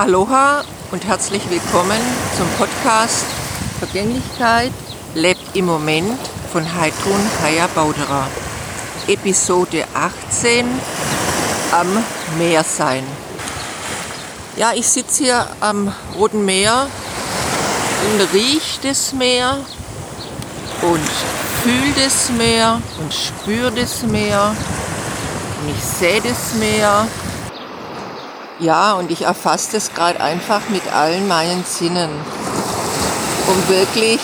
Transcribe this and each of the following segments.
Aloha und herzlich willkommen zum Podcast Vergänglichkeit lebt im Moment von Heidrun Haya Bauderer. Episode 18 am Meer sein. Ja, ich sitze hier am Roten Meer und rieche das Meer und fühle das Meer und spüre das Meer und ich sehe das Meer ja, und ich erfasse das gerade einfach mit allen meinen Sinnen, um wirklich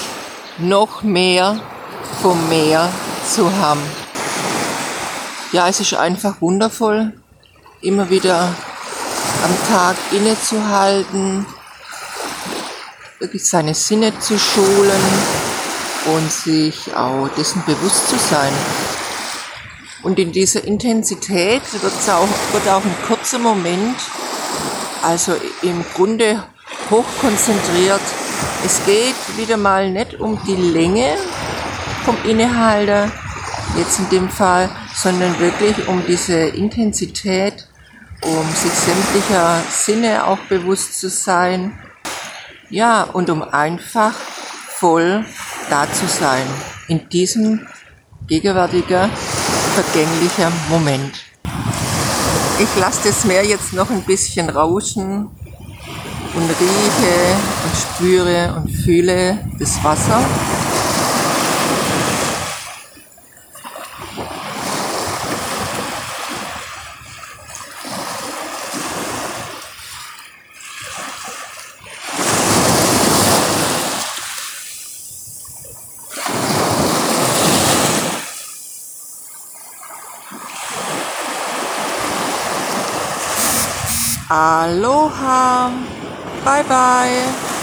noch mehr vom Meer zu haben. Ja, es ist einfach wundervoll, immer wieder am Tag innezuhalten, wirklich seine Sinne zu schulen und sich auch dessen bewusst zu sein. Und in dieser Intensität wird auch, wird auch ein kurzer Moment also im Grunde hochkonzentriert. Es geht wieder mal nicht um die Länge vom Innehalter, jetzt in dem Fall, sondern wirklich um diese Intensität, um sich sämtlicher Sinne auch bewusst zu sein. Ja, und um einfach voll da zu sein in diesem gegenwärtiger, vergänglicher Moment. Ich lasse das Meer jetzt noch ein bisschen rauschen und rieche und spüre und fühle das Wasser. Aloha. Bye bye.